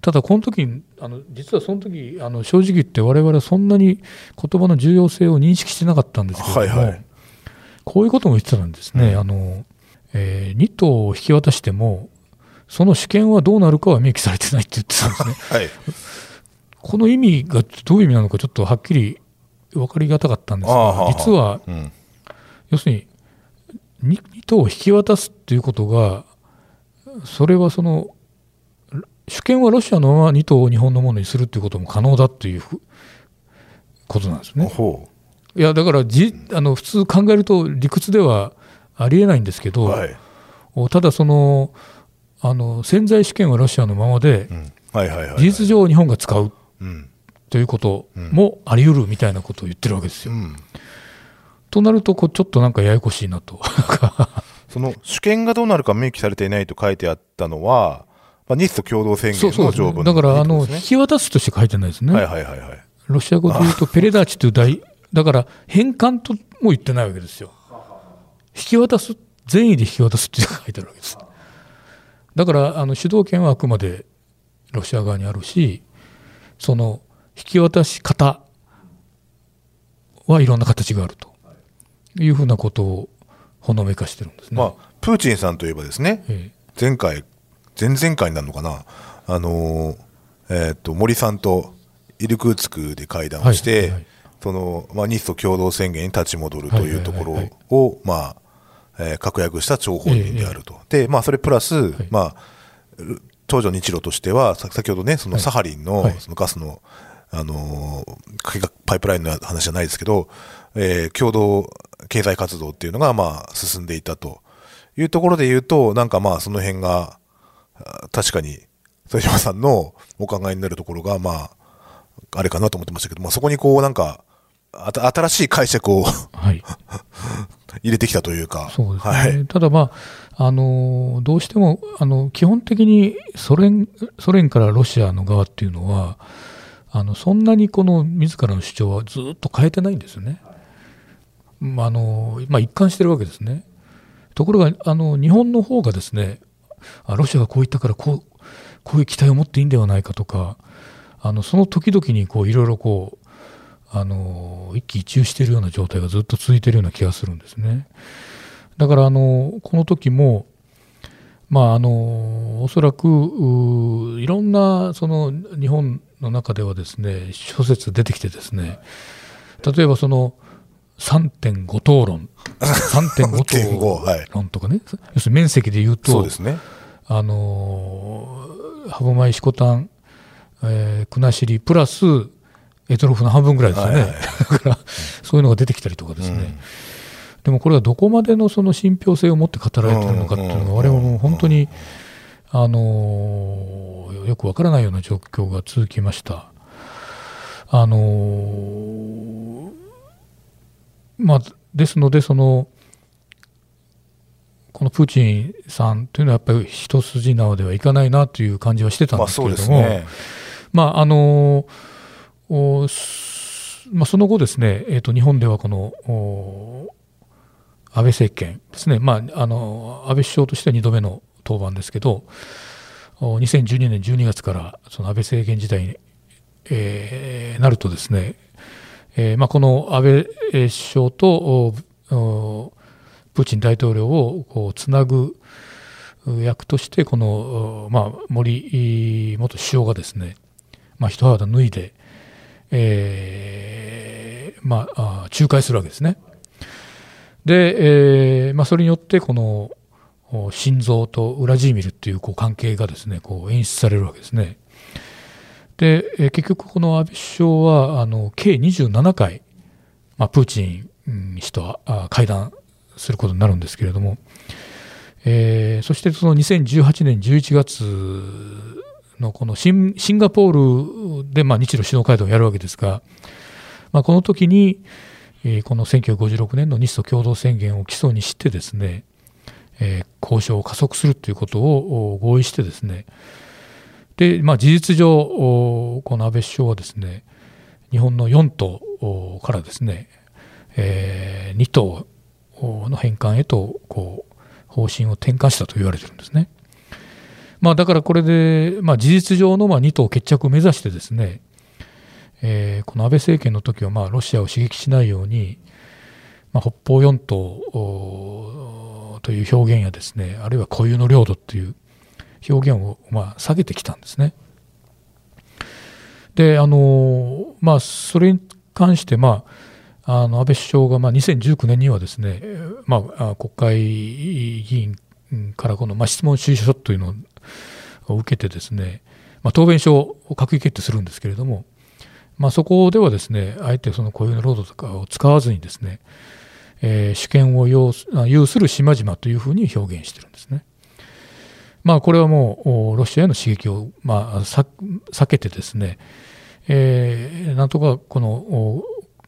[SPEAKER 2] ただこの時あの実はその時あの正直言って我々はそんなに言葉の重要性を認識してなかったんですけれども、
[SPEAKER 1] はいはい。
[SPEAKER 2] こういうことも言ってたんですね、
[SPEAKER 1] うん。
[SPEAKER 2] あのえー2頭を引き渡してもその主権はどうなるかは明記されてないって言ってたんですね。<laughs>
[SPEAKER 1] はい。
[SPEAKER 2] この意味がどういう意味なのかちょっとはっきり分かりがたかったんですが実は
[SPEAKER 1] うん。
[SPEAKER 2] 要するに 2, 頭を引き渡すっていうことがそれはその主権はロシアのまま2頭を日本のものにするっていうことも可能だっていうふことなんですね。
[SPEAKER 1] ほ
[SPEAKER 2] いやだからじあの普通考えると理屈ではありえないんですけ
[SPEAKER 1] う。
[SPEAKER 2] ど、
[SPEAKER 1] はい。
[SPEAKER 2] おただそのあの潜在主権はロシアのままで
[SPEAKER 1] うん。はいはいはい。
[SPEAKER 2] 事実上日本が使う
[SPEAKER 1] うん。
[SPEAKER 2] ということもあり得るみたいなことを言ってるわけですよ。
[SPEAKER 1] うん。
[SPEAKER 2] となるとこうちょっとなんかややこしいなと。<laughs>
[SPEAKER 1] その主権がどうなるか明記されていないと書いてあったのは、まあ、日ソ共同宣言の条文
[SPEAKER 2] だからあの、引き渡すとして書いてないですね。
[SPEAKER 1] はいはいはいはい。
[SPEAKER 2] ロシア語で言うと、ペレダーチという大、<laughs> だから返還とも言ってないわけですよ。引き渡す、善意で引き渡すって書いてあるわけです。だから、あの主導権はあくまでロシア側にあるし、その引き渡し方はいろんな形があると。いうふうなことをほのめかしてるんですね。
[SPEAKER 1] まあ、プーチンさんといえばですね、
[SPEAKER 2] え
[SPEAKER 1] 前回、前々回になるのかな、あのーえーっと森さんとイルクーツクで会談をして、
[SPEAKER 2] はいはい
[SPEAKER 1] そのまあ、日ソ共同宣言に立ち戻るというところ
[SPEAKER 2] はいはいはい。
[SPEAKER 1] を、まあえー確約した張本人であると、でまあ、それプラス、まあ、東条日露としては、さ先ほどね、そのサハリンの,、
[SPEAKER 2] はい。
[SPEAKER 1] そのガスの、あのパイプラインの話じゃないですけど、えー共同経済活動っていうのが、まあ、進んでいたと。いうところで言うと、なんかまあ、その辺が、あ確かに、副島さんのお考えになるところが、まあ、あれかなと思ってましたけど、まあ、そこにこう、なんか、あた新しい解釈を
[SPEAKER 2] はい。<laughs>
[SPEAKER 1] 入れてきたというか、
[SPEAKER 2] そうですね、
[SPEAKER 1] はい。
[SPEAKER 2] ただ、まああの、どうしてもあの基本的にソ連ソ連からロシアの側っていうのは、あのそんなにこの自らの主張はずっと変えてないんですよね。まあのまあ、一貫してるわけですね。ところがあの日本の方がですねあロシアがこう言ったからこうこういう期待を持っていいんではないかとかあのその時々にこういろいろこうあの一喜一憂しているような状態がずっと続いているような気がするんですね。だからあのこの時も、まあ、あのおそらくいろんなその日本の中ではですね諸説出てきてですね例えばその3.5討論3.5討
[SPEAKER 1] 3.5はい。
[SPEAKER 2] 論とかね要するに面積で言うと
[SPEAKER 1] そうですね。
[SPEAKER 2] あのー歯舞色丹、えー、国後プラスエトロフの半分ぐらいですよね、
[SPEAKER 1] はいはい。
[SPEAKER 2] だからそういうのが出てきたりとかですね、でもこれはどこまでのその信憑性を持って語られているのかっていうのが我々も本当に、あのーよくわからないような状況が続きました。あのーまあ、ですのでそのこのプーチンさんというのはやっぱり一筋縄ではいかないなという感じはしてたんですけれども、
[SPEAKER 1] ですね。
[SPEAKER 2] まああのまあ、その後ですね、えー、と日本ではこのお安倍政権ですね、まあ、あの安倍首相としては2度目の登板ですけど、お2012年12月からその安倍政権時代に、えーなるとですね、えーまあ、この安倍首相とプーチン大統領をこうつなぐ役としてこの、まあ、森元首相がですね、まあ、一肌脱いで、えーまあ、仲介するわけですね。で、えーまあ、それによってこの心臓とウラジーミルっていうこう関係がですねこう演出されるわけですね。で、結局この安倍首相はあの計27回、まあ、プーチン氏とあ会談することになるんですけれども、えーそしてその2018年11月のこのシンシンガポールでまあ日露首脳会談をやるわけですが、まあ、この時に、えーこの1956年の日ソ共同宣言を基礎にしてですね、え交渉を加速するということを合意してですねで、まあ、事実上この安倍首相はですね日本の4党からですね、え2党の返還へとこう方針を転換したと言われてるんですね。まあ、だからこれで、まあ、事実上のま2党決着を目指してですね、えーこの安倍政権の時はまあロシアを刺激しないように、まあ、北方四島という表現やですねあるいは固有の領土という表現をま下げてきたんですね。であのまあそれに関してまああの安倍首相がま2019年にはですね、まあ、国会議員からこのま質問指示書というのを受けてですね、まあ、答弁書を閣議決定するんですけれども、まあ、そこではですねあえてその固有の領土とかを使わずにですね、えー主権を要す有する島々というふうに表現してるんですね。まあ、これはもうロシアへの刺激を、まあ、避けてですね、えーなんとかこの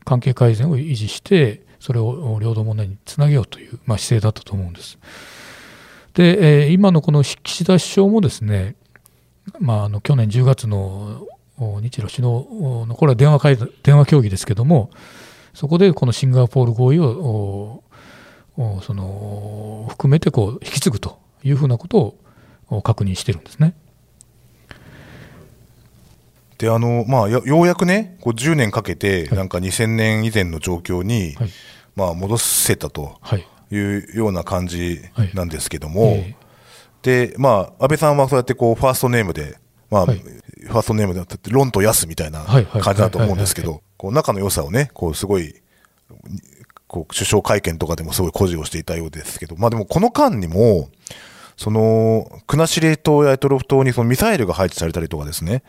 [SPEAKER 2] 関係改善を維持してそれを領土問題につなげようという、まあ、姿勢だったと思うんです。で、えー今のこの岸田首相もですね、まあ、あの去年10月の日露首脳のこれは電話会電話協議ですけどもそこでこのシンガポール合意をその含めてこう引き継ぐというふうなことをお確認してるんですね。
[SPEAKER 1] であのまあ、よようやくね、こう10年かけて、なんか2000年以前の状況に、
[SPEAKER 2] はい。
[SPEAKER 1] まあ、戻せたと
[SPEAKER 2] はい。
[SPEAKER 1] いうような感じなんですけども、
[SPEAKER 2] え。
[SPEAKER 1] でまあ、安倍さんはそうやってこうファーストネームで、まあ
[SPEAKER 2] はい
[SPEAKER 1] ファーストネームでってロンとヤスみたいな感じだと思うんですけ
[SPEAKER 2] はい
[SPEAKER 1] ど、こう仲の良さをね、こうすごい、こう首相会見とかでもすごい誇示をしていたようですけど、まあでもこの間にも、その、国後島や択捉島にそのミサイルが配置されたりとかですね、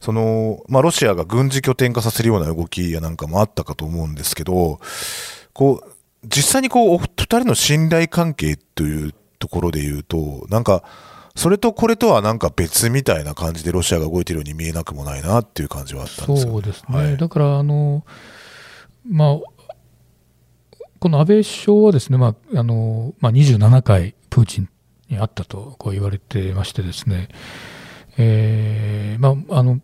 [SPEAKER 1] その、まあロシアが軍事拠点化させるような動きやなんかもあったかと思うんですけど、こう、実際にこう、お二人の信頼関係というところで言うと、なんか、それとこれとはなんか別みたいな感じでロシアが動いてるように見えなくもないなっていう感じはあったんですよ
[SPEAKER 2] そうですね、
[SPEAKER 1] はい。
[SPEAKER 2] だからあの、まあ、この安倍首相はですね、まああのまあ、27回プーチンに会ったとこう言われてましてですね、えーまあ、あの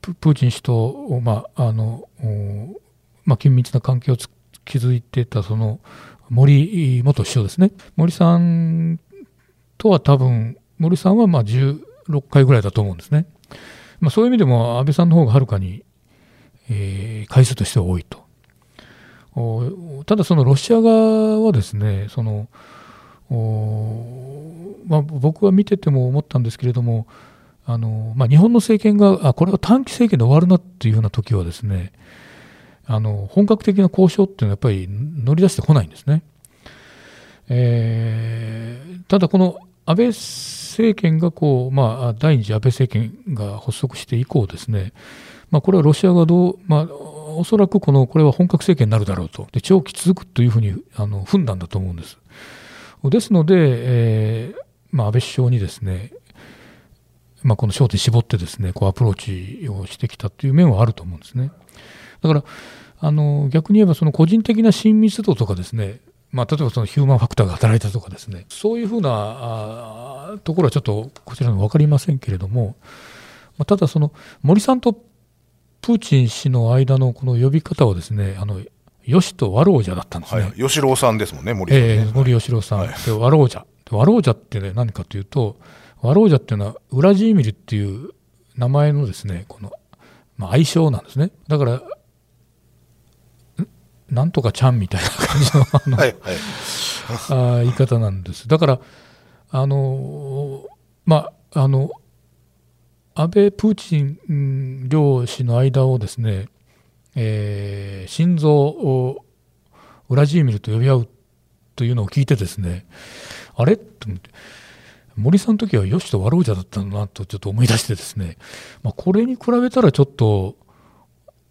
[SPEAKER 2] ププーチン氏と、まああのおまあ、緊密な関係をつ築いてたその森元首相ですね。森さんとは多分森さんはまあ16回ぐらいだと思うんですね。まあ、そういう意味でも安倍さんの方がはるかに、えー回数としては多いと。ただ、そのロシア側はですね、そのまあ、僕は見てても思ったんですけれども、あのまあ、日本の政権があこれは短期政権で終わるなっていうような時はですねあの本格的な交渉っていうのはやっぱり乗り出してこないんですね。えーただ、この安倍政権がこう、まあ、第二次安倍政権が発足して以降ですね、まあ、これはロシアがどう、まあ、おそらくこのこれは本格政権になるだろうと、で長期続くというふうにあの踏んだんだと思うんです。ですので、えーまあ、安倍首相にですね、まあ、この焦点絞ってですねこうアプローチをしてきたという面はあると思うんですね。だからあの逆に言えばその個人的な親密度とかですね、まあ、例えばそのヒューマンファクターが働いたとかですねそういうふうなあーところはちょっとこちらの分かりませんけれども、まあ、ただその森さんとプーチン氏の間のこの呼び方はですねあのよしと和老者だったんですね。
[SPEAKER 1] はい。吉郎さんですもんね、森さんね。
[SPEAKER 2] えー森喜朗さん、
[SPEAKER 1] はい
[SPEAKER 2] で和老者で和老者って、ね、何かというと和老者っていうのはウラジーミルっていう名前のですねこの、まあ、愛称なんですねだからんなんとかちゃんみたいな感じのあの、
[SPEAKER 1] はい、はい。
[SPEAKER 2] あー言い方なんです。だから、あのまあ、あの安倍、プーチンうん両氏の間をですね、えー心臓をウラジーミルと呼び合うというのを聞いてですね、あれ？と思って、森さんの時はよしと悪うじゃだったんだなとちょっと思い出してですね、まあ、これに比べたらちょっと、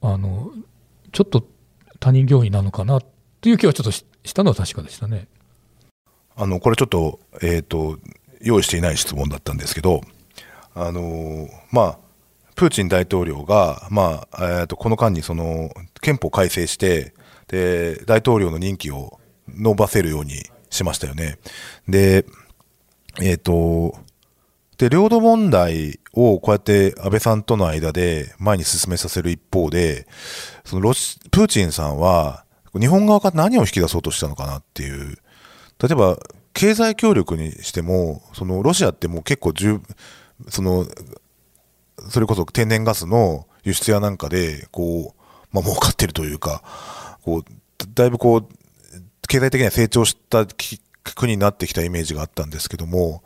[SPEAKER 2] あの、ちょっと他人行儀なのかなっていう気はちょっとしたのは確かでしたね。
[SPEAKER 1] あの、これちょっと、えっ、と、用意していない質問だったんですけど、あのまあ、プーチン大統領が、まあ、えーと、この間にその、憲法改正して、で、大統領の任期を伸ばせるようにしましたよね。で、えっ、と、で、領土問題をこうやって安倍さんとの間で前に進めさせる一方で、そのロシ、プーチンさんは、日本側から何を引き出そうとしたのかなっていう。例えば、経済協力にしても、その、ロシアってもう結構十、その、それこそ天然ガスの輸出やなんかで、こう、まあ、儲かってるというか、こう、だいぶこう、経済的には成長した国になってきたイメージがあったんですけども、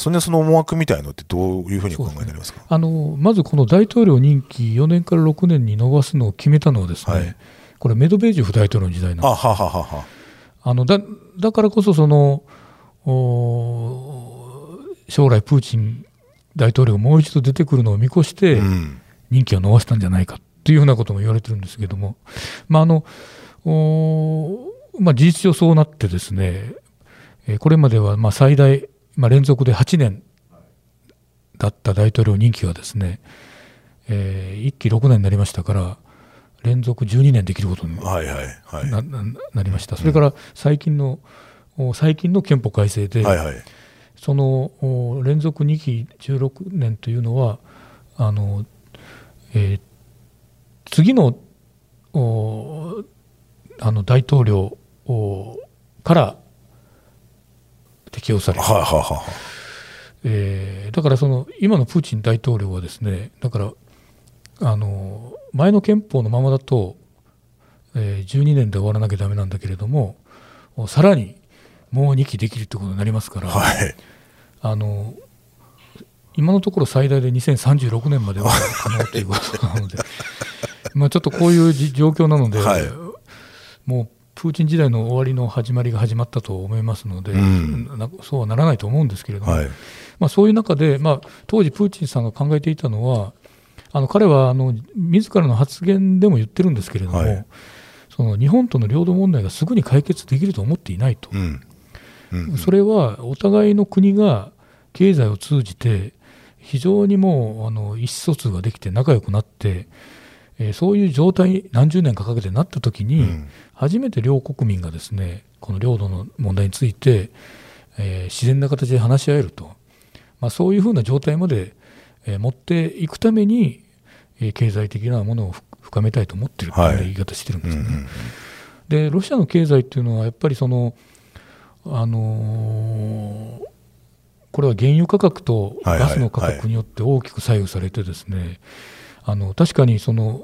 [SPEAKER 1] それでその思惑みたいのってどういうふうにお考えになりますか？
[SPEAKER 2] あのまずこの大統領任期4年から6年に伸ばすのを決めたのはですね、
[SPEAKER 1] はい。
[SPEAKER 2] これメドベージェフ大統領の時代なんです。
[SPEAKER 1] あ、はははは。
[SPEAKER 2] あのだだからこそそのお将来プーチン大統領がもう一度出てくるのを見越して
[SPEAKER 1] うん。
[SPEAKER 2] 任期を伸ばしたんじゃないかというようなことも言われてるんですけども、まああのおまあ、事実上そうなってですね、えーこれまではまあ最大、まあ、連続で8年だった大統領任期がですね、え1期6年になりましたから連続12年できることに
[SPEAKER 1] はいはいはい。
[SPEAKER 2] なななりました、それから最近の、お最近の憲法改正で、
[SPEAKER 1] はいはい。
[SPEAKER 2] そのお連続2期16年というのは、あのえー次のおあの大統領おから適用される、
[SPEAKER 1] はいはいはいはい。
[SPEAKER 2] えーだからその今のプーチン大統領はですねだからあの前の憲法のままだと、えー12年で終わらなきゃダメなんだけれどもおさらにもう2期できるってことになりますから、
[SPEAKER 1] はい。
[SPEAKER 2] あの今のところ最大で2036年までは可能ということなので <laughs> まあちょっとこういうじ状況なので、
[SPEAKER 1] はい
[SPEAKER 2] もうプーチン時代の終わりの始まりが始まったと思いますので、
[SPEAKER 1] うん
[SPEAKER 2] なそうはならないと思うんですけれども、
[SPEAKER 1] はい。
[SPEAKER 2] まあ、そういう中で、まあ、当時プーチンさんが考えていたのはあの彼はあの自らの発言でも言ってるんですけれども、
[SPEAKER 1] はい
[SPEAKER 2] その日本との領土問題がすぐに解決できると思っていないと。
[SPEAKER 1] うん。うん。
[SPEAKER 2] それはお互いの国が経済を通じて非常にもうあの意思疎通ができて仲良くなって、えーそういう状態に何十年かかけてなった時に、
[SPEAKER 1] うん。
[SPEAKER 2] 初めて両国民がですねこの領土の問題について、えー自然な形で話し合えると、まあ、そういうふうな状態まで、えー持っていくために、えー経済的なものをふ深めたいと思ってるという言い方してるんですね。
[SPEAKER 1] うんうん
[SPEAKER 2] でロシアの経済っていうのはやっぱりその、あのーこれは原油価格と
[SPEAKER 1] はいはい。
[SPEAKER 2] ガスの価格によって大きく左右されてですね、あの確かにその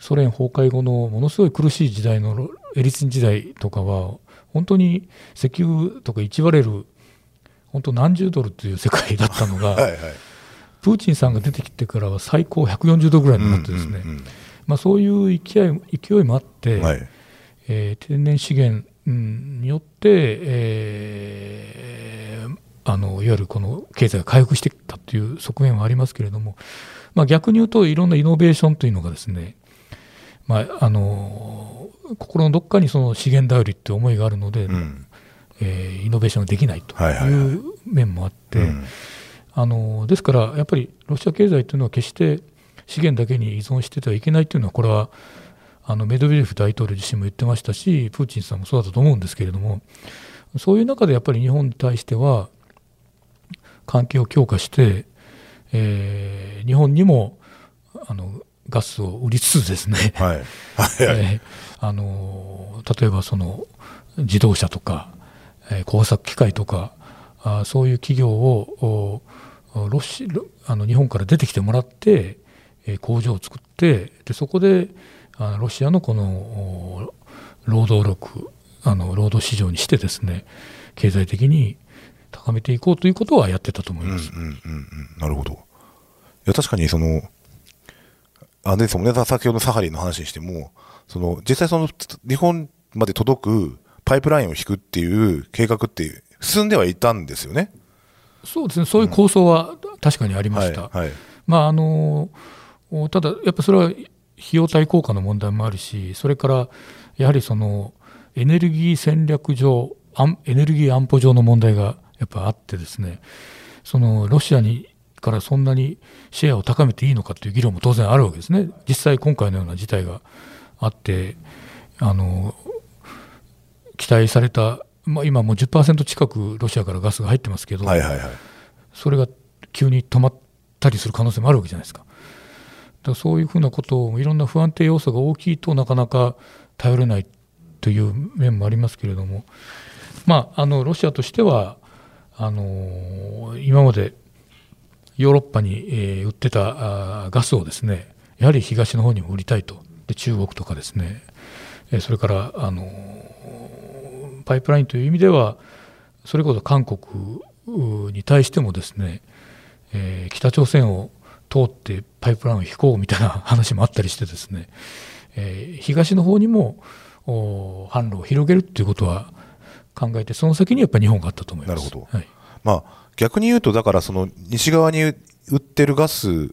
[SPEAKER 2] ソ連崩壊後のものすごい苦しい時代のロエリツィン時代とかは本当に石油とか1バレル本当何十ドルという世界だったのが、<laughs>
[SPEAKER 1] はいはい。
[SPEAKER 2] プーチンさんが出てきてからは最高140ドルぐらいになってですね、
[SPEAKER 1] うんうん
[SPEAKER 2] まあ、そういう勢い勢いもあって、
[SPEAKER 1] うんはい。
[SPEAKER 2] えー天然資源うんによって、えーあのいわゆるこの経済が回復してきたという側面はありますけれども、まあ、逆に言うといろんなイノベーションというのがですね、まあ、あの心のどっかにその資源頼りって思いがあるので、
[SPEAKER 1] うん。
[SPEAKER 2] えーイノベーションができないと
[SPEAKER 1] はい
[SPEAKER 2] う面もあって、
[SPEAKER 1] うん
[SPEAKER 2] あのですからやっぱりロシア経済というのは決して資源だけに依存しててはいけないというのはこれはあのメドベージェフ大統領自身も言ってましたしプーチンさんもそうだと思うんですけれどもそういう中でやっぱり日本に対しては関係を強化して、えー日本にもあのガスを売りつつですね、
[SPEAKER 1] はい。
[SPEAKER 2] あの例えばその自動車とか、えー工作機械とかあーそういう企業をおロシロあの日本から出てきてもらって、えー工場を作ってでそこであのロシアのこのお労働力あの労働市場にしてですね経済的に高めていこうということはやってたと思います。
[SPEAKER 1] うんうんうんうん。なるほど。いや、確かにその、あれですもんね、先ほどのサハリンの話にしても、その、実際その、日本まで届くパイプラインを引くっていう計画って進んではいたんですよね。
[SPEAKER 2] そうですねそういう構想は確かにありま
[SPEAKER 1] はい。
[SPEAKER 2] した。
[SPEAKER 1] はい。
[SPEAKER 2] まああのおただ、やっぱそれは費用対効果の問題もあるし、それからやはりそのエネルギー戦略上、安エネルギー安保上の問題がやっぱあってですねそのロシアにからそんなにシェアを高めていいのかという議論も当然あるわけですね、実際、今回のような事態があって、あの期待された、まあ、今もう10%近くロシアからガスが入ってますけど、
[SPEAKER 1] はいはいはい。
[SPEAKER 2] それが急に止まったりする可能性もあるわけじゃないですか。だからそういうふうなことをいろんな不安定要素が大きいとなかなか頼れないという面もありますけれども、まあ、あのロシアとしてはあの今までヨーロッパに、えー売ってたガスをですねやはり東の方にも売りたいと。で中国とかですね、えーそれからあのパイプラインという意味ではそれこそ韓国に対してもですね、えー北朝鮮を通ってパイプラインを引こうみたいな <laughs> 話もあったりしてですね、えー東の方にも販路を広げるっていうことは考えてその先にやっぱり日本があったと思います。
[SPEAKER 1] なるほど
[SPEAKER 2] はい
[SPEAKER 1] まあ、逆に言うと、だからその西側に売ってるガス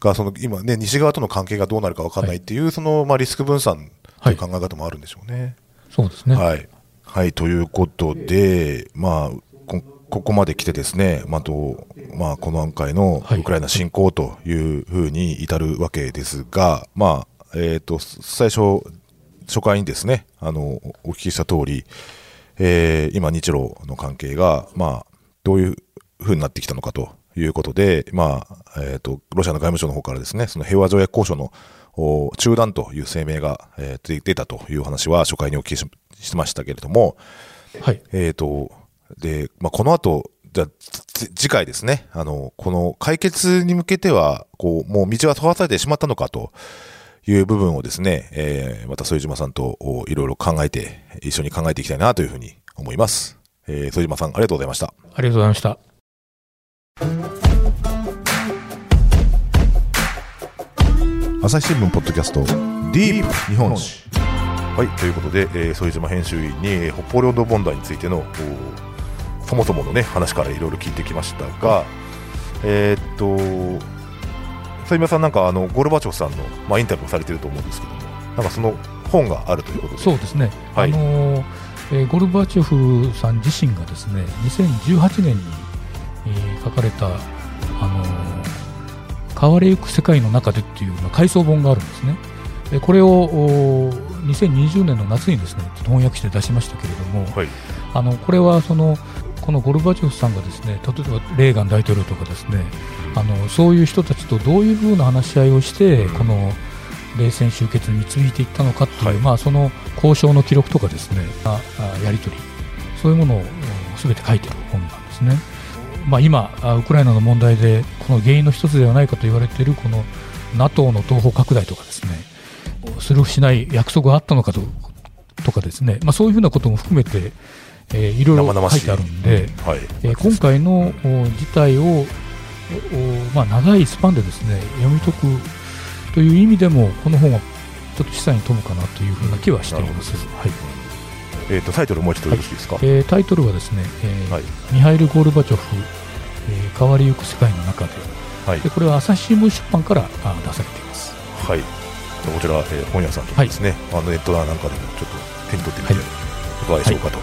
[SPEAKER 1] が、その今ね、西側との関係がどうなるか分かんないっていう、そのまあリスク分散という考え方もあるんでしょうね。
[SPEAKER 2] そうですね。
[SPEAKER 1] はい。はい、ということで、まあ、こここまで来てですね、まあとまあ、この段階の
[SPEAKER 2] はい
[SPEAKER 1] ウクライナ侵攻というふうに至るわけですが、まあ、えっ、と、最初、初回にですね、あの、お聞きした通り、えー今、日露の関係が、まあ、どういうふうになってきたのかということで、まあ、えっ、と、ロシアの外務省の方からですね、その平和条約交渉のお中断という声明が、えー出出たという話は初回にお聞きしましたけれども、
[SPEAKER 2] はい。
[SPEAKER 1] えー、と、で、まあ、この後、じゃ次回ですね、あの、この解決に向けては、こう、もう道は閉ざされてしまったのかという部分をですね、えーまた副島さんとおいろいろ考えて、一緒に考えていきたいなというふうに思います。えー、副島さん、ありがとうございました。
[SPEAKER 2] ありがとうございました。
[SPEAKER 1] 朝日新聞ポッドキャスト、ディープ日本史。はい、ということで、えー、副島編集員にえー北方領土問題についてのおそもそものね話からいろいろ聞いてきましたが、えーっと副島さんなんかあのゴルバチョフさんのまあインタビューをされてると思うんですけども、なんかその本があるということで、
[SPEAKER 2] そうですね。
[SPEAKER 1] はい
[SPEAKER 2] あのーえーゴルバチョフさん自身がですね、2018年に、えー書かれた、あのー変われゆく世界の中でっていう、まあ、回想本があるんですね。でこれをおー2020年の夏にですね、翻訳して出しましたけれども、
[SPEAKER 1] はい、
[SPEAKER 2] あのこれはそのこのゴルバチョフさんがですね例えばレーガン大統領とかですねあのそういう人たちとどういうふうな話し合いをして、
[SPEAKER 1] うん。
[SPEAKER 2] この冷戦終結に導いていったのかっていう、
[SPEAKER 1] はい。
[SPEAKER 2] まあ、その交渉の記録とかですねああやり取りそういうものをすべて書いてる本なんですね。まあ、今あウクライナの問題でこの原因の一つではないかと言われているこの NATO の東方拡大とかですねするしない約束があったのかととかですね、まあ、そういうふうなことも含めて、えーいろい。ろ書いてあるんで、
[SPEAKER 1] はい、
[SPEAKER 2] えー今回のお事態を、おまあ、長いスパンでですね読み解くという意味でもこの本はちょっと示唆に富むかなというふうな気はしています。はい。
[SPEAKER 1] えーっとタイトルもう一度よろしいですか？
[SPEAKER 2] えータイトルはですね、えー
[SPEAKER 1] はい。
[SPEAKER 2] ミハイル・ゴールバチョフ、えー変わりゆく世界の中で
[SPEAKER 1] はい。
[SPEAKER 2] でこれは朝日新聞出版からあ出されています。
[SPEAKER 1] はい。こちら、えー本屋さんとかですね、あのネットなんかでもちょっと手に取ってみて、
[SPEAKER 2] はい。
[SPEAKER 1] いかがでしょうかと。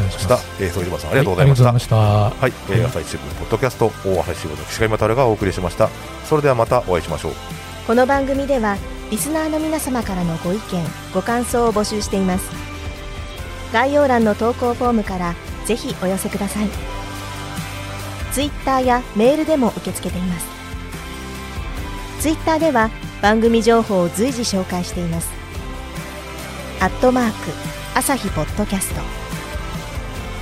[SPEAKER 2] いし
[SPEAKER 1] した。えー、副島さん、ありがとうございました。
[SPEAKER 2] はありがとうございました。
[SPEAKER 1] はい、えー、朝日新聞ポッドキャスト、大朝日新聞の岸上渉がお送りしました。それではまたお会いしましょう。
[SPEAKER 3] この番組ではリスナーの皆様からのご意見ご感想を募集しています概要欄の投稿フォームからぜひお寄せくださいツイッターやメールでも受け付けていますツイッターでは番組情報を随時紹介していますアットマーク朝日ポッドキャスト